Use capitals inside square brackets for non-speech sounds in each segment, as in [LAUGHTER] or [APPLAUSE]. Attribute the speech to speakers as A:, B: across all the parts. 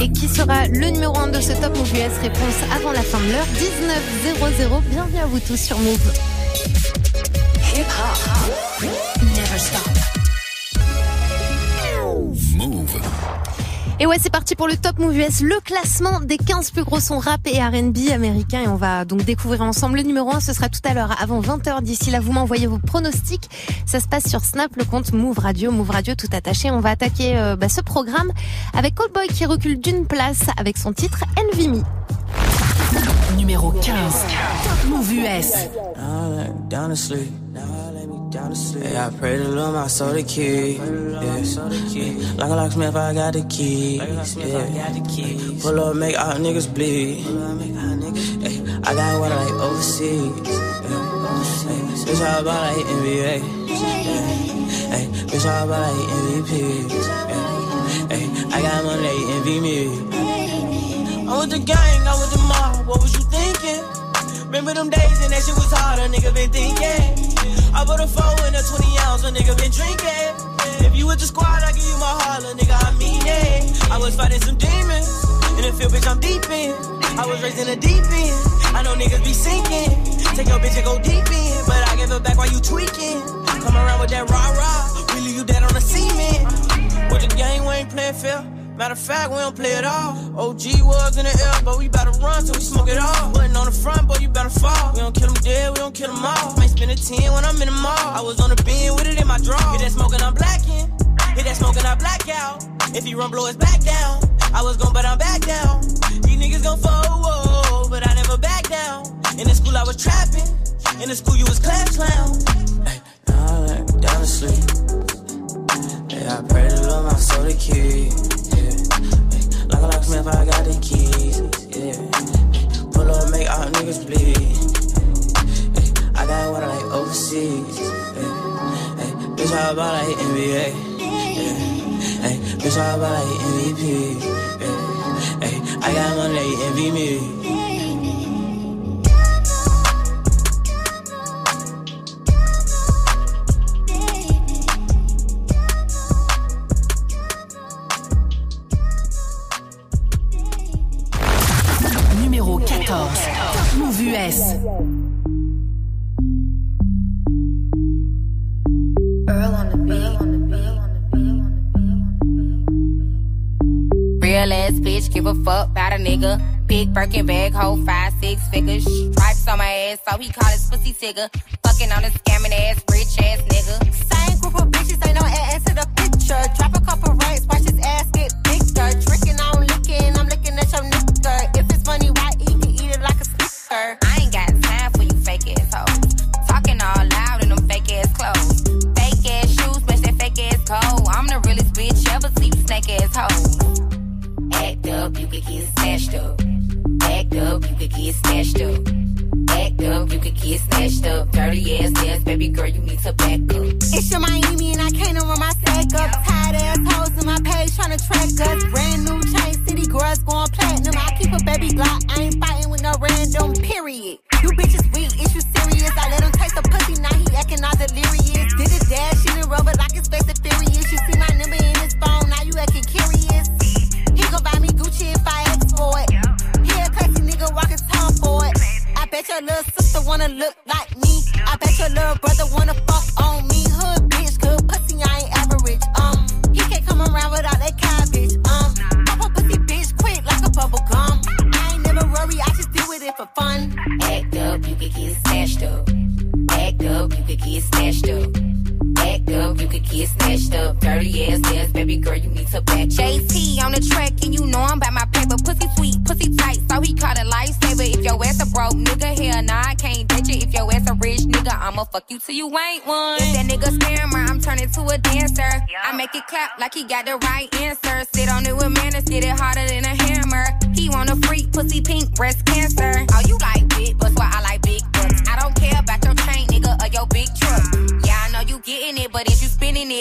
A: Et qui sera le numéro 1 de ce Top Move US Réponse avant la fin de l'heure 19.00. Bienvenue à vous tous sur Move. Hip -hop. Never stop. Et ouais, c'est parti pour le Top Move US, le classement des 15 plus gros sons rap et R&B américains. Et on va donc découvrir ensemble le numéro 1. Ce sera tout à l'heure avant 20h. D'ici là, vous m'envoyez vos pronostics. Ça se passe sur Snap, le compte Move Radio, Move Radio tout attaché. On va attaquer euh, bah, ce programme avec Coldboy qui recule d'une place avec son titre Envy Me.
B: Numéro 15. Top Move US.
C: Down to sleep. Yeah, I pray to Lord my soul the key. Yeah. Like a locksmith, I got the keys. Yeah. Pull up, make all niggas bleed. Hey, I got water like overseas. Bitch, all about like NBA. Hey, bitch, all about like MVP. Hey, I got money, they envy me. I'm with the gang, I'm with the mob. What was you thinking? Remember them days and that shit was hard, a nigga been thinking. I put a four in a 20 ounce, a nigga been drinking. If you with the squad, I give you my heart, a nigga, I mean it. I was fighting some demons. In the field, bitch, I'm deep in. I was raised in a deep end. I know niggas be sinking. Take your bitch and go deep in. But I give it back while you tweaking. Come around with that rah rah. We leave you dead on the cement. With the game, we ain't playing fair. Matter of fact, we don't play it all. OG was in the air, but we better run till we smoke it all. Button on the front, boy, you better fall. We don't kill them dead, we don't kill them all. Might spend a 10 when I'm in the mall. I was on the beam with it in my draw. Hit that smoking, I'm blacking. Hit that smoking, I black out. If he run, blow his back down. I was gon' but I'm back down. These niggas gon' fall, but I never back down. In the school, I was trapping. In the school, you was class clown. Hey, now I let down to sleep. Yeah, I pray to Lord my soul to keep. A locksmith, I got the keys. Yeah. Pull up, make all niggas bleed. I got water like overseas. Hey, bitch, I about like NBA. Hey, bitch, I about like MVP. Hey, I got money, envy me.
D: Birkin bag, hold five, six figures. Stripes on my ass, so he call his pussy tigger. Fucking on a scamming ass, rich ass nigga.
E: Same group of bitches, ain't no ass to the picture. Drop a couple racks, watch his ass get bigger. Drinking,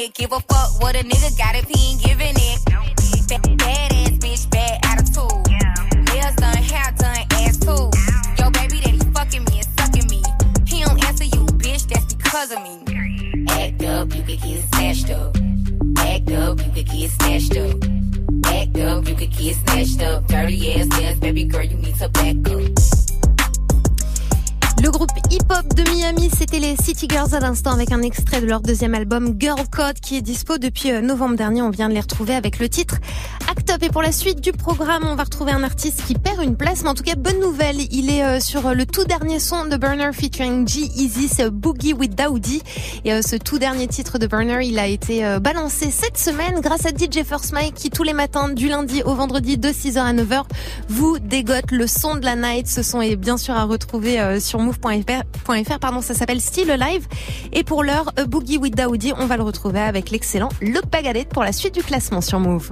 D: give a fuck what a nigga got if he ain't giving it.
A: À l'instant avec un extrait de leur deuxième album Girl Code qui est dispo depuis euh, novembre dernier. On vient de les retrouver avec le titre. Pour la suite du programme, on va retrouver un artiste qui perd une place, mais en tout cas, bonne nouvelle. Il est euh, sur le tout dernier son de Burner featuring G-Eazy, c'est Boogie with Daoudi. Et euh, ce tout dernier titre de Burner, il a été balancé cette semaine grâce à DJ First Mike qui tous les matins du lundi au vendredi de 6h à 9h vous dégote le son de la night. Ce son est bien sûr à retrouver sur Move move.fr, pardon, ça s'appelle Still Alive. Et pour l'heure, Boogie with Daoudi, on va le retrouver avec l'excellent Look Bagadette pour la suite du classement sur Move.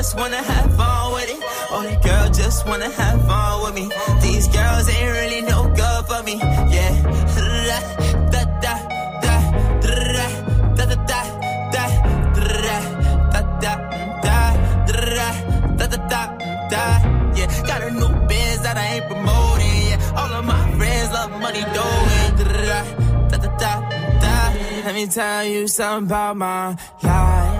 F: just wanna have fun with it. Oh, girl just wanna have fun with me. These girls ain't really no good for me. Yeah. Da da da da da da da da da da da da da da da Yeah, got a new biz that I ain't promoting. Yeah, all of my friends love money doing. Da da da da da. Let me tell you something about my life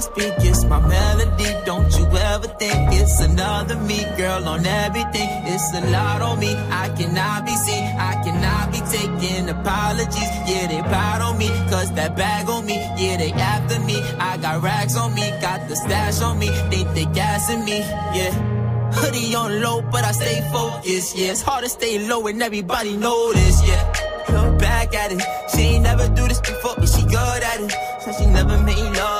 F: Speak, it's my melody. Don't you ever think it's another me, girl, on everything. It's a lot on me. I cannot be seen, I cannot be taking apologies. Yeah, they proud on me, cause that bag on me. Yeah, they after me. I got rags on me, got the stash on me. They think they gassing me, yeah. Hoodie on low, but I stay focused. Yeah, it's hard to stay low and everybody this. Yeah, look back at it. She ain't never do this before, but she good at it. So she never made love,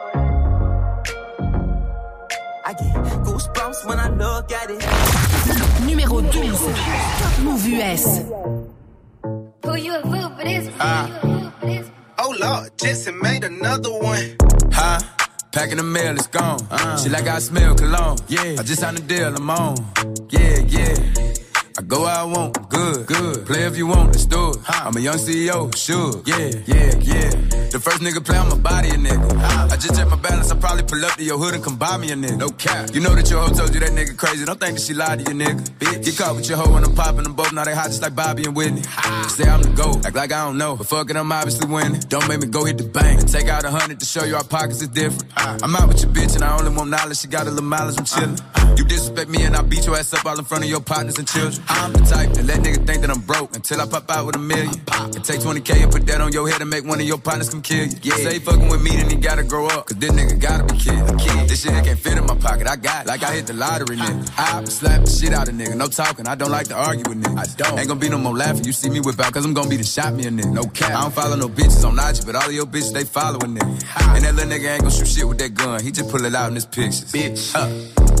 F: I get goosebumps when I look at it.
B: Numéro 12. Move US.
G: Who you a fool for this? Uh,
H: oh Lord, Jetson made another one.
I: Huh? Packing the mail, it's gone. Uh, she like I smell cologne. Yeah. I just signed a deal, I'm on. Yeah, yeah. I go where I want, good, good. Play if you want, let's do it. I'm a young CEO, sure. Yeah, yeah, yeah. The first nigga play on my body, a nigga. I just check my balance, I probably pull up to your hood and come buy me a nigga. No cap. You know that your hoe told you that nigga crazy. Don't think that she lied to you, nigga. Bitch. Get caught with your hoe when I'm popping them both. Now they hot just like Bobby and Whitney. Say I'm the GOAT, act like I don't know. But fuck it, I'm obviously winning. Don't make me go hit the bank take out a hundred to show you our pockets is different. I'm out with your bitch and I only want knowledge. She got a little mileage, I'm chillin'. You disrespect me and I beat your ass up all in front of your partners and children. I'm the type that let niggas think that I'm broke until I pop out with a million. It take 20k and put that on your head and make one of your partners come kill you. Yeah, say fucking with me, then he gotta grow up. Cause this nigga gotta be kid. kid. This shit can't fit in my pocket. I got it. Like I hit the lottery, nigga. I slap the shit out of nigga. No talking. I don't like to argue with niggas. I don't. Ain't gonna be no more laughing. You see me whip out, cause I'm gonna be the shot me a nigga. No cap. I don't follow no bitches on IG, but all of your bitches, they following nigga. And that little nigga ain't gonna shoot shit with that gun. He just pull it out in his pictures. Bitch.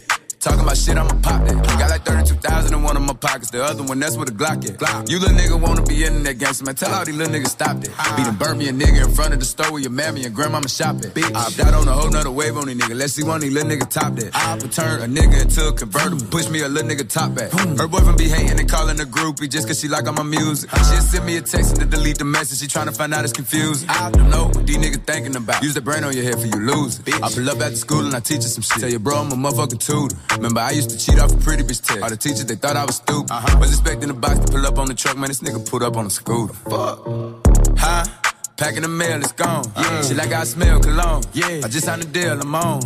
I: Talking about shit, I'ma pop that. Got like 32,000 in one of my pockets. The other one, that's where the Glock at. Glock. You little nigga wanna be in that gangster, man. Tell all these little niggas stop that. Beat and burn me a nigga in front of the store where your mammy and grandmama shop at. Bitch. I out on a whole nother wave on these niggas. Let's see one of these little niggas top that. I turn a nigga into a convertible. Push me a little nigga top back. Her boyfriend be hating and calling a groupie just cause she like all my music. She'll send me a text and to delete the message. She tryna find out it's confusing. I don't know what these niggas thinking about. Use the brain on your head for you lose. I pull up after school and I teach her some shit. Tell your bro I'm a motherfucking tutor. Remember I used to cheat off a pretty bitch test. All the teachers, they thought I was stupid. Uh-huh. Was expecting the box to pull up on the truck, man. This nigga pulled up on a scooter. Fuck. Huh? Packing the mail, it's gone. Yeah. She like I smell cologne. Yeah. I just signed a deal, I'm on.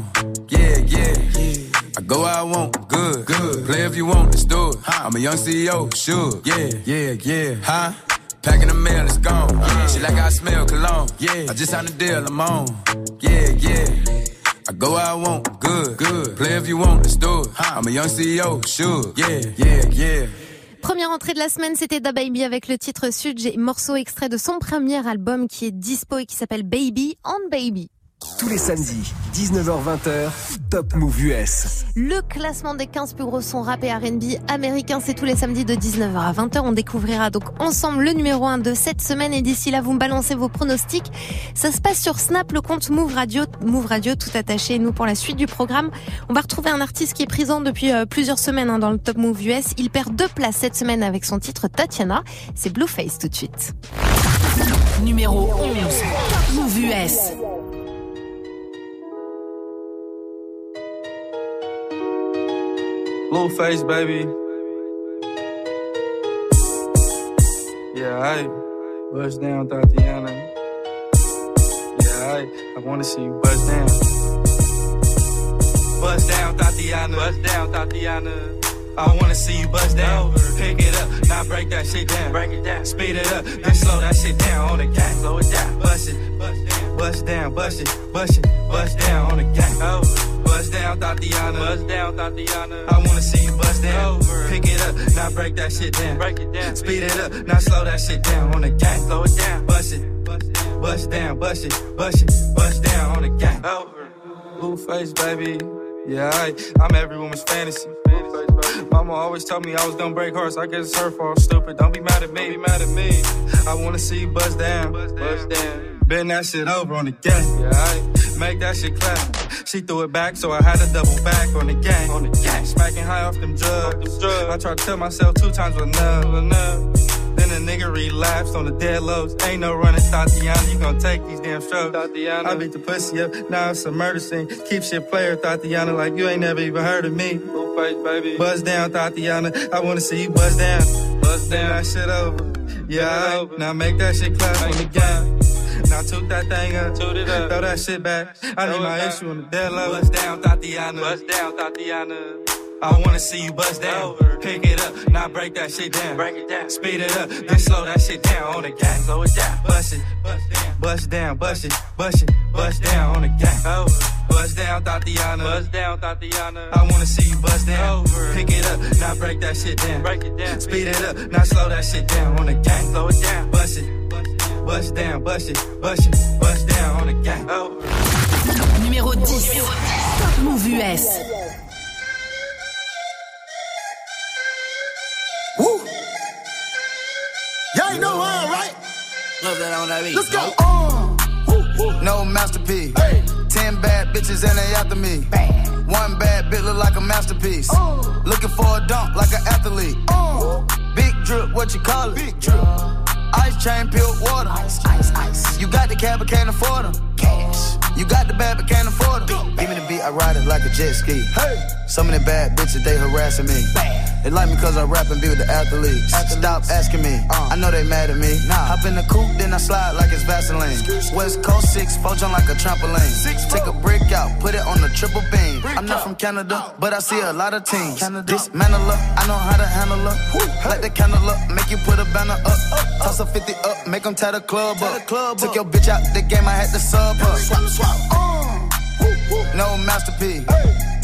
I: Yeah, yeah. yeah. I go where I want, good, good. Play if you want, let's do it. Huh. I'm a young CEO, sure. Yeah, yeah, yeah. Huh? Packing the mail, it's gone. Yeah. She like I smell cologne. Yeah. I just signed a deal, I'm on. Yeah, yeah. I go where I want, good, good. Play if you want, do it. I'm a young CEO, sure. Yeah, yeah, yeah.
A: Première entrée de la semaine, c'était Da Baby avec le titre Sud, morceau extrait de son premier album qui est dispo et qui s'appelle Baby on Baby.
J: Tous les samedis, 19h-20h, Top Move US.
A: Le classement des 15 plus gros sons rap et R&B américains, c'est tous les samedis de 19h à 20h. On découvrira donc ensemble le numéro 1 de cette semaine et d'ici là, vous me balancez vos pronostics. Ça se passe sur Snap, le compte Move Radio, Move Radio tout attaché. Nous, pour la suite du programme, on va retrouver un artiste qui est présent depuis euh, plusieurs semaines hein, dans le Top Move US. Il perd deux places cette semaine avec son titre Tatiana. C'est Blueface tout de suite.
B: Numéro 11, Move US.
K: Blueface, baby. Yeah, I bust down, Tatiana. Yeah, I, I wanna see you bust down. Bust down, Tatiana. Bust down, Tatiana. I wanna see you bust down. Pick it up, now break that shit down. Break it down. Speed it up, then slow that shit down on the gang. Slow it down. Bust it, bust down, bust down, bust it, bust it, bust down on the gang. Over. Bust down, Tatiana. Bust down, Tatiana. I wanna see you bust down. Over. Pick it up, now break that shit down. Break it down. Speed it up, now slow that shit down on the gang. Slow it down. Bust it. Bust down, bust it, bust it, bust down on the gang. Over. Blueface, baby. Yeah, I, I'm every woman's fantasy. Mama always told me I was gonna break hearts. I guess it's her fault. Stupid. Don't be mad at me. Don't be mad at me. I wanna see you bust down. Bust down. Bust down. Bend that shit over on the gang. Yeah, make that shit clap. She threw it back, so I had to double back on the gang. On the gang. Smacking high off them drugs. drugs. I tried to tell myself two times was enough. enough. Then a nigga relapsed on the dead lows. Ain't no running, Tatiana. You gon' take these damn strokes. Tatiana. I beat the pussy up. Now it's a murder scene. Keep shit player, Tatiana, like you ain't never even heard of me. Face, baby. Buzz down, Tatiana. I wanna see you buzz down. Buzz down. That shit over. Yeah, now make that shit clap on the gang. Now took that thing up, toot it up, throw that shit back. I need my issue on the dead level. Bust down, Tatiana. Bust down, Tatiana. I wanna see you bust down. Pick it up, now break that shit down. Break it down. Speed it up, then slow that shit down on the gang. Slow it down. Bust it, bust down, bust it, bust it, bust down on the gang. Bust down, Tatiana. Bust down, Tatiana. I wanna see you bust down. Pick it up, now break that shit down. Break it down. Speed it up, now slow that shit down on the gang. Slow it down. Bust it. Bust down, bust it, bust it, bust down on the gang. Oh.
B: Numéro 10. Top Mouv' US.
L: Woo. Y'all know how, right?
F: Love that on that beat.
L: Let's go. Uh, no masterpiece. Hey. Ten bad bitches and they after me. Bam. One bad bitch look like a masterpiece. Uh. Looking for a dunk like an athlete. Uh. Big drip, what you call it? Big drip. Ice chain, pure water. Ice, ice, ice. You got the cab, but can't afford them. Cash. You got the bad, but can't afford them. Give me the beat, I ride it like a jet ski. Hey. Some of the bad bitches, they harassing me. Bad. They like me cause I rap and be with the athletes. athletes. Stop asking me, uh, I know they mad at me. Nah. Hop in the coupe, then I slide like it's Vaseline. West Coast 6, four jump like a trampoline. Six, Take a brick out, put it on the triple beam. Brick I'm not from Canada, but I see a lot of teams. Canada. Dismantle her, I know how to handle her. Hey. Light the candle up, make you put a banner up. up, up. Toss a 50 up, make them tie the club tie up. The club Took up. your bitch out the game, I had to sub up. Swap, swap. Uh. no masterpiece.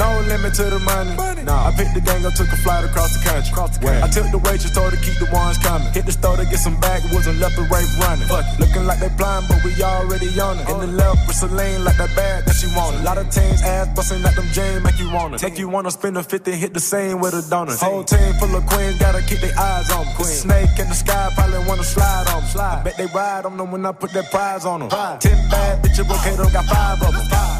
M: No limit to the money. money. Nah, I picked the gang up, took a flight across the country. Across the country. I took the waitress, told her to keep the ones coming. Hit the store to get some backwoods and left the rape running. Fuck it. Looking like they blind, but we already on it. In the left with Celine, like that bag that she wanted. A lot of teams ass busting like them jeans, make you wanna. Take you wanna spend a 50, hit the same with a donut. Whole team full of queens, gotta keep their eyes on me. Queen. Snake in the sky, probably wanna slide on me. Slide. I bet they ride on them when I put that prize on them. Ten bad bitches, okay, though, got five of them.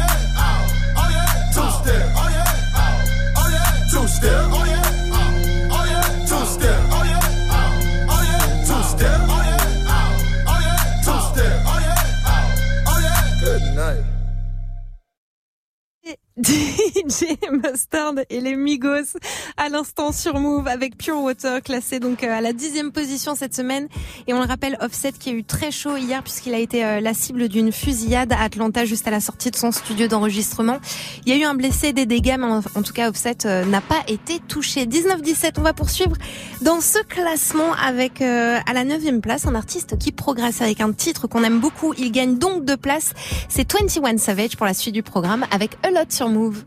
N: [LAUGHS]
A: Mustard et les Migos à l'instant sur Move avec Pure Water classé donc euh, à la dixième position cette semaine et on le rappelle Offset qui a eu très chaud hier puisqu'il a été euh, la cible d'une fusillade à Atlanta juste à la sortie de son studio d'enregistrement. Il y a eu un blessé, des dégâts mais en, tout cas Offset euh, n'a pas été touché. 19-17 on va poursuivre dans ce classement avec à la neuvième place un artiste qui progresse avec un titre qu'on aime beaucoup. Il gagne donc deux places. C'est 21 Savage pour la suite du programme avec A Lot sur Move.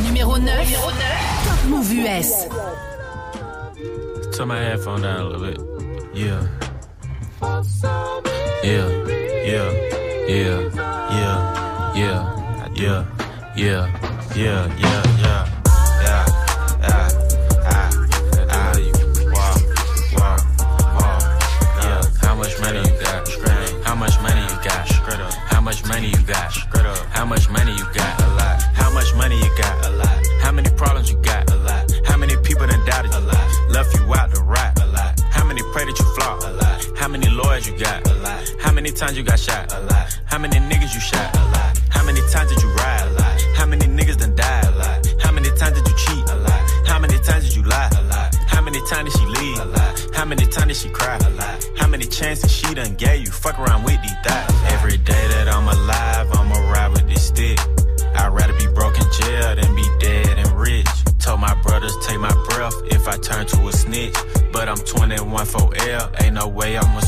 B: Numéro 9. Top Mouv' US.
O: Turn my headphone down a little bit. Yeah. Yeah. Yeah. Yeah. Yeah. Yeah. Yeah. Yeah. Yeah. Yeah. Yeah. Ah. Ah. How much money you got? How much money you got? How much money you got? How much money you got? A lot. How much money you got? A lot. How many problems you got? A lot. How many people done doubted you? A lot. Left you out to rot? A lot. How many pray that you flop? A lot. How many lawyers you got? A lot. How many times you got shot? A lot. How many niggas you shot? A lot. How many times did you ride? A lot. How many niggas done died? A lot. How many times did you cheat? A lot. How many times did you lie? A lot. How many times did she leave? A lot. How many times did she cry? A lot. How many chances she done gave you? Fuck around with way I'ma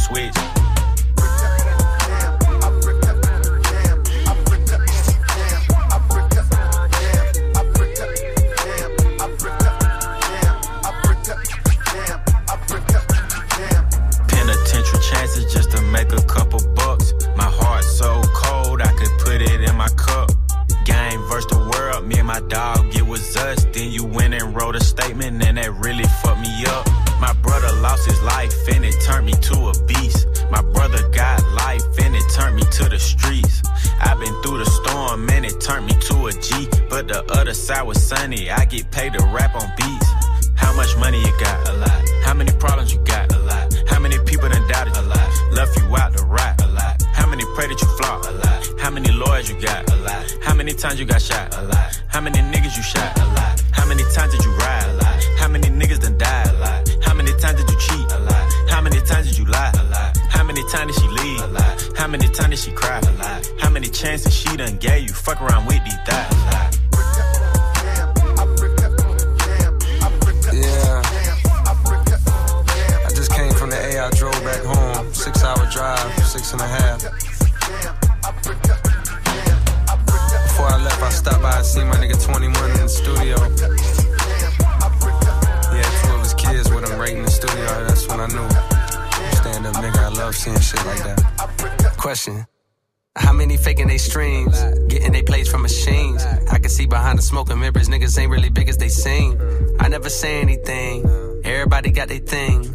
P: Before I left, I stopped by and see my nigga 21 in the studio. Had two of his kids with him right in the studio. That's when I knew. Stand up nigga, I love seeing shit like that. Question. How many faking they streams? Getting they plays from machines. I can see behind the smoke and mirrors, niggas ain't really big as they seem. I never say anything. Everybody got their thing.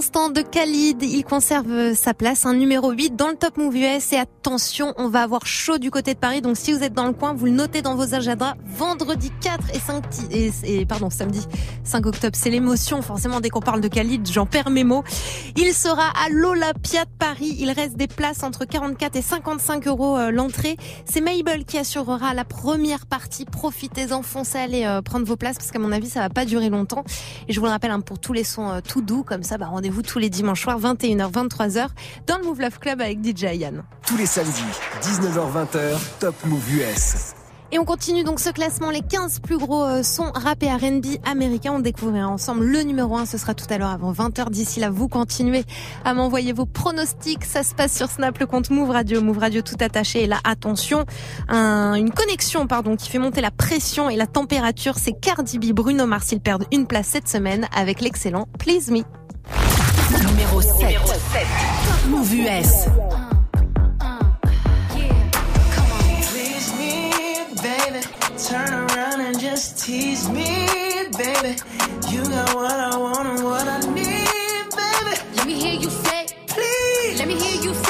A: Water de Khalid. Il conserve sa place, un numéro 8 dans le Top Move US. Et attention, on va avoir chaud du côté de Paris. Donc si vous êtes dans le coin, vous le notez dans vos agendas. Vendredi 4 et 5 et, pardon, samedi 5 octobre. C'est l'émotion. Forcément, dès qu'on parle de Khalid, j'en perds mes mots. Il sera à l'Olympia de Paris. Il reste des places entre 44 et 55 euros euh, l'entrée. C'est Mabel qui assurera la première partie. Profitez-en, foncez aller euh, prendre vos places parce qu'à mon avis, ça va pas durer longtemps. Et je vous le rappelle, hein, pour tous les sons euh, tout doux comme ça, bah, rendez-vous tous les dimanches soirs, 21h, 23h, dans le Move Love Club avec DJ Yann.
J: Tous les samedis, 19h-20h, Top Move US.
A: Et on continue donc ce classement, les 15 plus gros euh, sons rap et R&B américains. On découvrira ensemble le numéro 1, ce sera tout à l'heure avant 20h. D'ici là, vous continuez à m'envoyer vos pronostics. Ça se passe sur Snap, le compte Move Radio, Move Radio tout attaché. Et là, attention, une connexion pardon qui fait monter la pression et la température. C'est Cardi B, Bruno Mars, ils perdent une place cette semaine avec l'excellent Please Me.
B: Numéro 7. Numéro 7. Move US.
Q: turn around and just tease me, baby. You got what I want and what I need, baby.
G: Let me hear you say, please. Let me hear you say.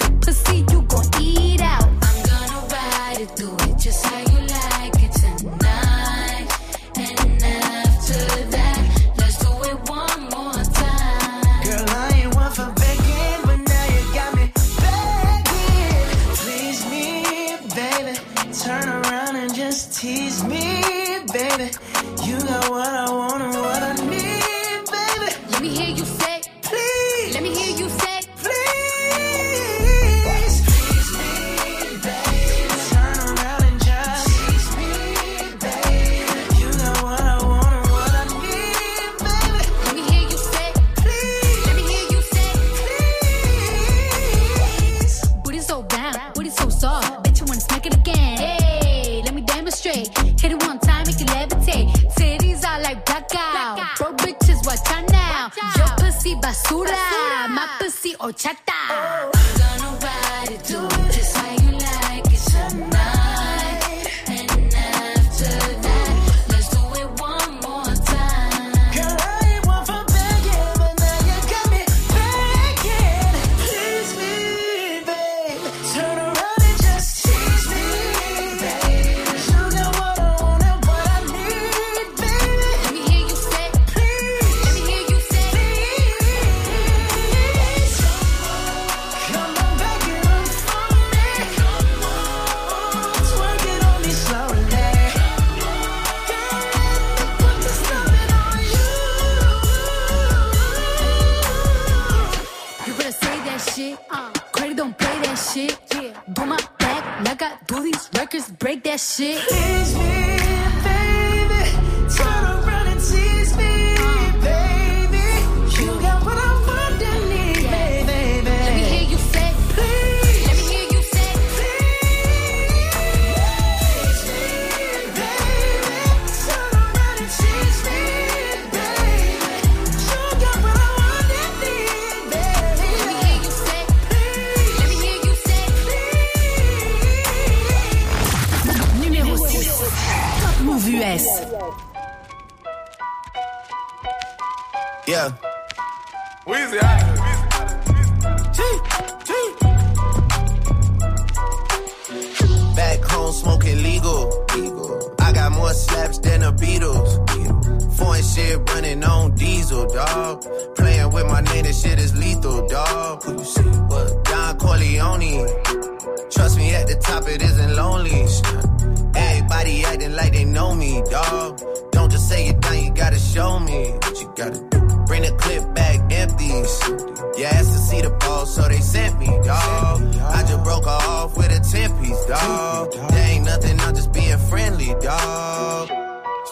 L: Corleone. Trust me, at the top it isn't lonely. Everybody acting like they know me, dog. Don't just say it down, you gotta show me what you gotta do. Bring the clip back empty. Yeah, it's the ball,
R: so they sent me, dawg. I just broke her off with a 10 piece, dawg. There ain't nothing, I'm just being friendly, dawg.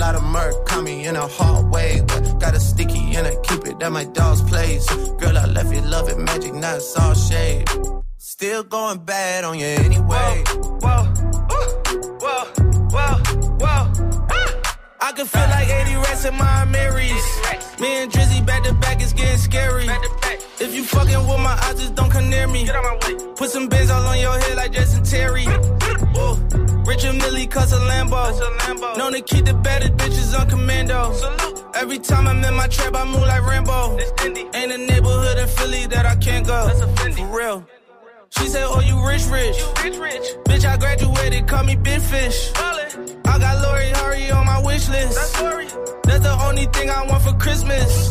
R: Lot of murk caught me in a hard way. But got a sticky and I keep it at my dog's place. Girl, I left you love it magic, not it's all shade. Still going bad on you anyway.
S: Whoa, whoa, whoa, whoa. whoa. I can feel like 80 rats in my Marys. Me and Drizzy back to back is getting scary. If you fucking with my eyes, just don't come near me. Put some bins all on your head like Jason Terry. Whoa. Richard Mille cuss a Lambo. Known to keep the baddest bitches on commando. Salute. Every time I'm in my trap, I move like Rambo. Ain't a neighborhood in Philly that I can't go. For real. She said, Oh, you rich, rich. Bitch, I graduated, call me Big Fish. I got Lori Harvey on my wish list. That's. That's the only thing I want for Christmas.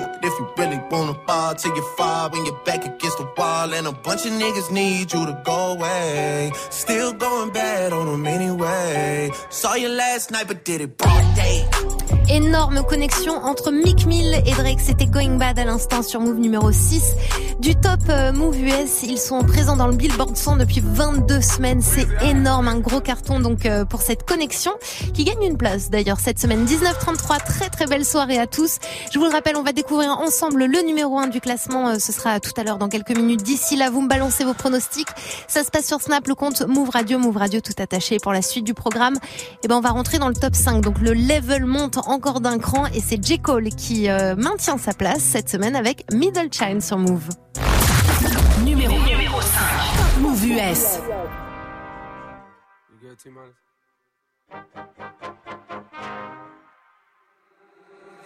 R: You really wanna till you fall when you're back against the wall. And a bunch of niggas need you to go away. Still going bad on them anyway. Saw you last night, but did it.
A: Énorme connexion entre Mick Mill et Drake. C'était Going Bad à l'instant sur Move numéro 6 du top euh, Move US. Ils sont présents dans le Billboard 100 depuis 22 semaines. C'est énorme, un gros carton donc euh, pour cette connexion qui gagne une place d'ailleurs cette semaine. 19-33, très très belle soirée à tous. Je vous le rappelle, on va découvrir ensemble le numéro 1 du classement. Euh, Ce sera tout à l'heure dans quelques minutes. D'ici là, vous me balancez vos pronostics. Ça se passe sur Snap, le compte Move Radio, Move Radio tout attaché. Pour la suite du programme, eh ben on va rentrer dans le top 5. Donc le level monte encore d'un cran et c'est J. Cole qui euh, maintient sa place cette semaine avec Middle Child sur Move.
B: Numéro, numéro 5. Top Move US.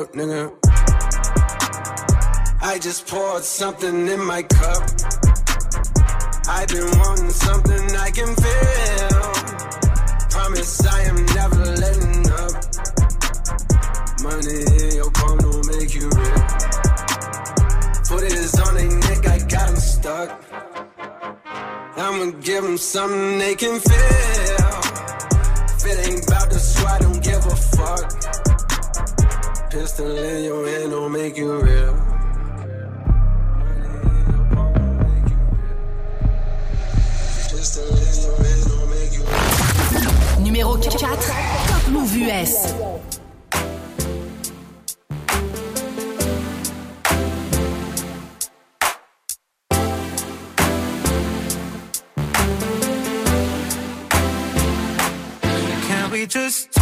P: nigga. I just poured something in my cup. I've been wanting something I can feel. Promise I am never letting up. Money in your palm don't make you real. Put it on their neck, I got 'em stuck. I'ma give give 'em something they can feel. If it about the swat, don't give a fuck. Pistol in your hand don't make you real.
B: Numéro 4, Top Move US.
T: Can we just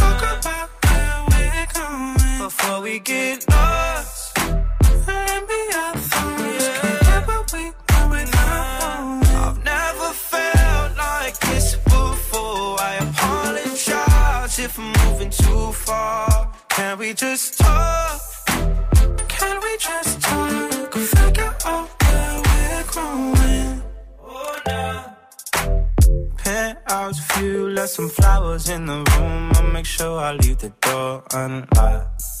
T: Going we get lost. Let me our thoughts. Can't get what we want without. I've never felt like this before. I apologize if I'm moving too far. Can we just talk? Can we just talk? Figure out where we're growing. Oh, no. Penthouse view, left some flowers in the room. I'll make sure I leave the door unlocked.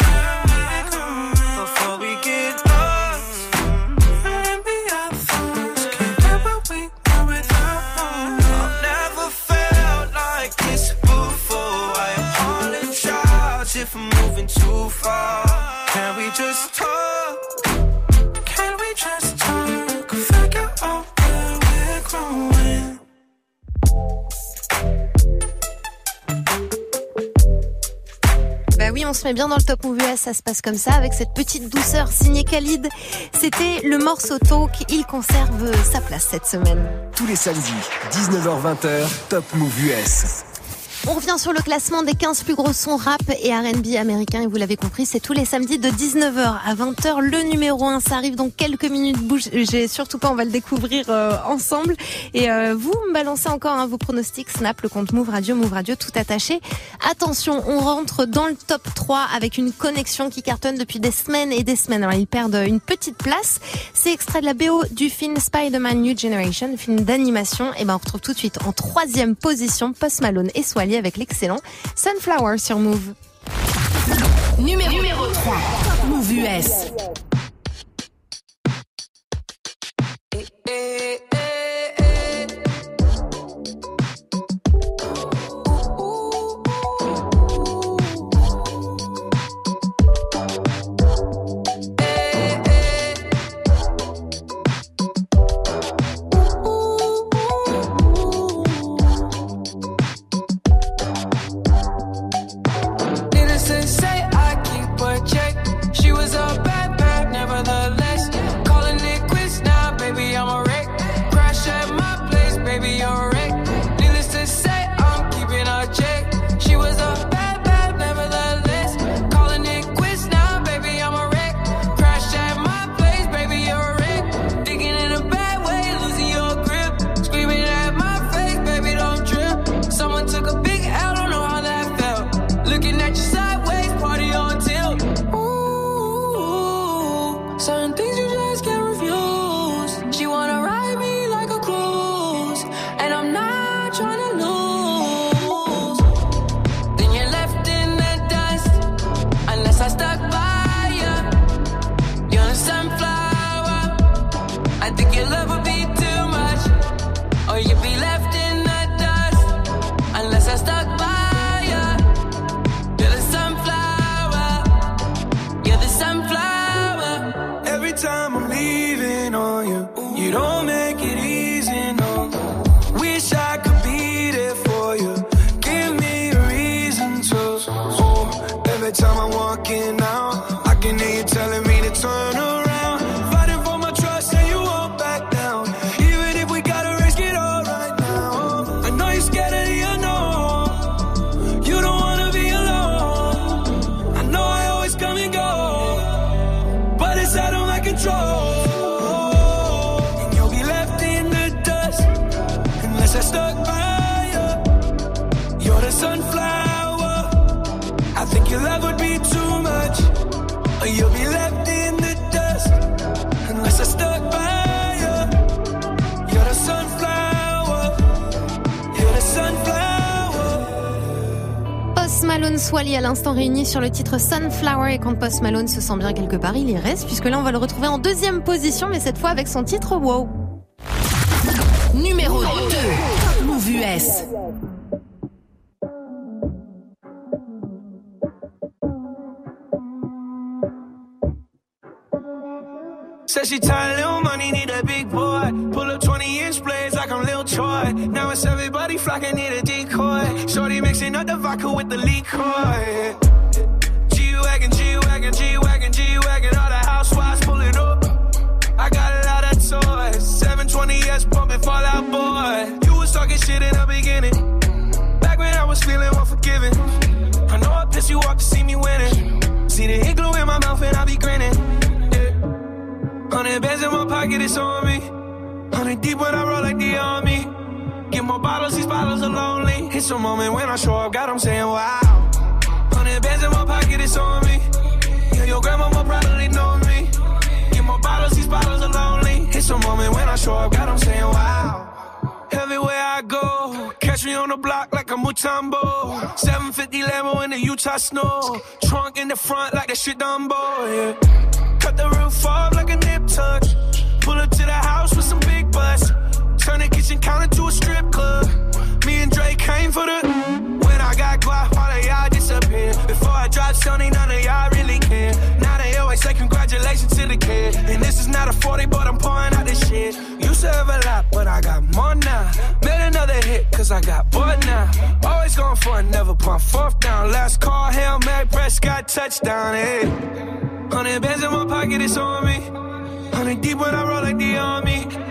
T: Can we just talk? Can we just talk? Figure out where we're growing.
A: Bah oui, on se met bien dans le top move US, ça se passe comme ça, avec cette petite douceur signée Khalid. C'était le morceau Talk, il conserve sa place cette semaine.
J: Tous les samedis, 19h-20h, Top Move US.
A: On revient sur le classement des 15 plus gros sons rap et R&B américains et vous l'avez compris, c'est tous les samedis de 19h à 20h. Le numéro 1, ça arrive dans quelques minutes. Bougez surtout pas, on va le découvrir euh, ensemble. Et euh, vous me balancez encore hein, vos pronostics, Snap, le compte Move Radio, Move Radio, tout attaché. Attention, on rentre dans le top 3 avec une connexion qui cartonne depuis des semaines et des semaines. Alors ils perdent une petite place. C'est extrait de la BO du film Spider-Man New Generation, film d'animation. Et ben on retrouve tout de suite en troisième position Post Malone et Swally avec l'excellent Sunflower sur Move.
B: Numéro, numéro 3, Top Move US.
Q: Every
A: Swally à l'instant réunis sur le titre Sunflower et quand Post Malone se sent bien quelque part, il y reste puisque là on va le retrouver en deuxième position mais cette fois avec son titre Wow.
B: Numéro 2. Top Move US.
Q: Said she tired, little money, need a big boy. Pull up 20 inch blades like I'm Lil Troy. Now it's everybody flocking, need a decoy. Shorty mixing up the vodka with the liquor. G-Wagon, G-Wagon, G-Wagon, G-Wagon. All the housewives pulling up. I got a lot of toys. 720S bumping Fall Out Boy. You was talking shit in the beginning. Back when I was feeling unforgiving. I know I pissed you off to see me winning. See the hit glue in my mouth and I be grinning. Hundred bands in my pocket, it's on me. Hundred deep when I roll like the army. More bottles, these bottles are lonely. It's a moment when I show up, God, I'm saying wow. Hundred bands in my pocket, it's on me. Yeah, your grandma will probably know me. Get more bottles, these bottles are lonely. It's a moment when I show up, God, I'm saying wow. Everywhere I go, catch me on the block like a Mutombo. 750 Lambo in the Utah snow. Trunk in the front like that shit Dumbo, yeah. Cut the roof off like a nip tuck. Pull up to the house with some big butts. Turn the kitchen counter to a strip club. Me and Drake came for the. When I got guap, all of y'all disappear. Before I drop Sony, none of y'all really care. Now they always say congratulations to the kid. And this is not a 40, but I'm pouring out this shit. Used to have a lot, but I got more now. Made another hit, cause I got bored now. Always going for it, never pump fourth down. Last call, Hail Mary, Prescott, touchdown, hey. Hundred bands in my pocket, it's on me. Hundred deep when I roll like the army.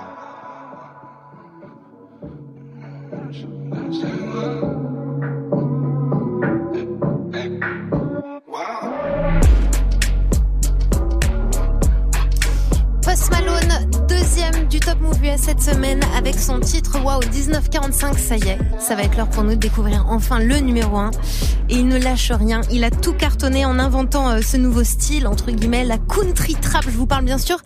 A: Cette semaine avec son titre Wow 1945, ça y est, ça va être l'heure pour nous de découvrir enfin le numéro 1 et il ne lâche rien, il a tout cartonné en inventant euh, ce nouveau style entre guillemets, la country trap. Je vous parle bien sûr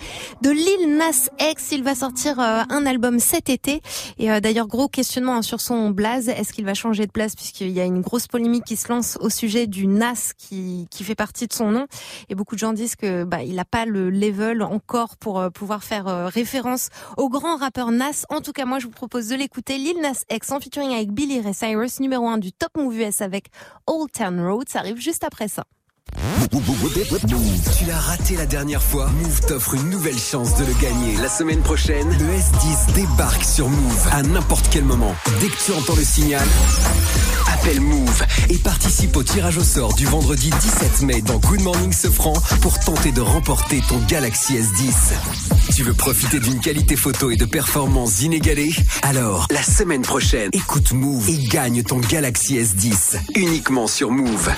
A: de Lil Nas X, il va sortir euh, un album cet été. Et euh, d'ailleurs gros questionnement hein, sur son blaze, est-ce qu'il va changer de place puisqu'il y a une grosse polémique qui se lance au sujet du Nas qui fait partie de son nom? Et beaucoup de gens disent que bah il a pas le level encore pour pouvoir faire référence au grand rappeur Nas. En tout cas, moi, je vous propose de l'écouter. Lil Nas X en featuring avec Billy Ray Cyrus, numéro 1 du Top Move US avec Old Town Road. Ça arrive juste après ça.
J: Tu l'as raté la dernière fois Move t'offre une nouvelle chance de le gagner. La semaine prochaine, le S10 débarque sur Move à n'importe quel moment. Dès que tu entends le signal, appelle Move et participe au tirage au sort du vendredi 17 mai dans Good Morning Sofran pour tenter de remporter ton Galaxy S10. Tu veux profiter d'une qualité photo et de performances inégalées? Alors, la semaine prochaine, écoute Move et gagne ton Galaxy S10 uniquement sur Move.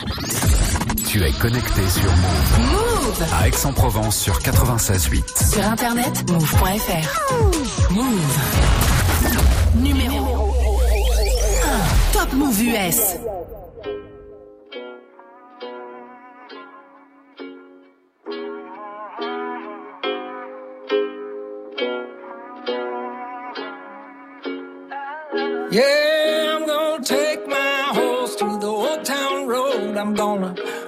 U: Tu es connecté sur Move.
B: Move
U: À Aix-en-Provence sur 96.8.
B: Sur internet, move.fr. Move. Numéro 1. Top Move US.
Q: Yeah, I'm gonna take my horse to the old town road. I'm gonna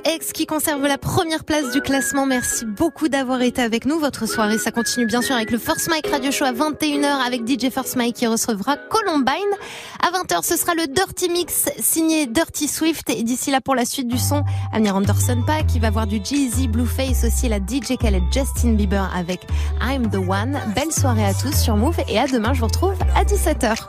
A: Lil Nas X qui conserve la première place du classement. Merci beaucoup d'avoir été avec nous. Votre soirée, ça continue bien sûr avec le First Mike Radio Show à 21h avec DJ First Mike qui recevra Columbine. À 20h, ce sera le Dirty Mix signé Dirty Swift. Et d'ici là, pour la suite du son, Amir Anderson Pack qui va voir du Jeezy, Blueface aussi, la DJ Khaled, Justin Bieber avec I'm the One. Belle soirée à tous sur Move et à demain, je vous retrouve à 17h.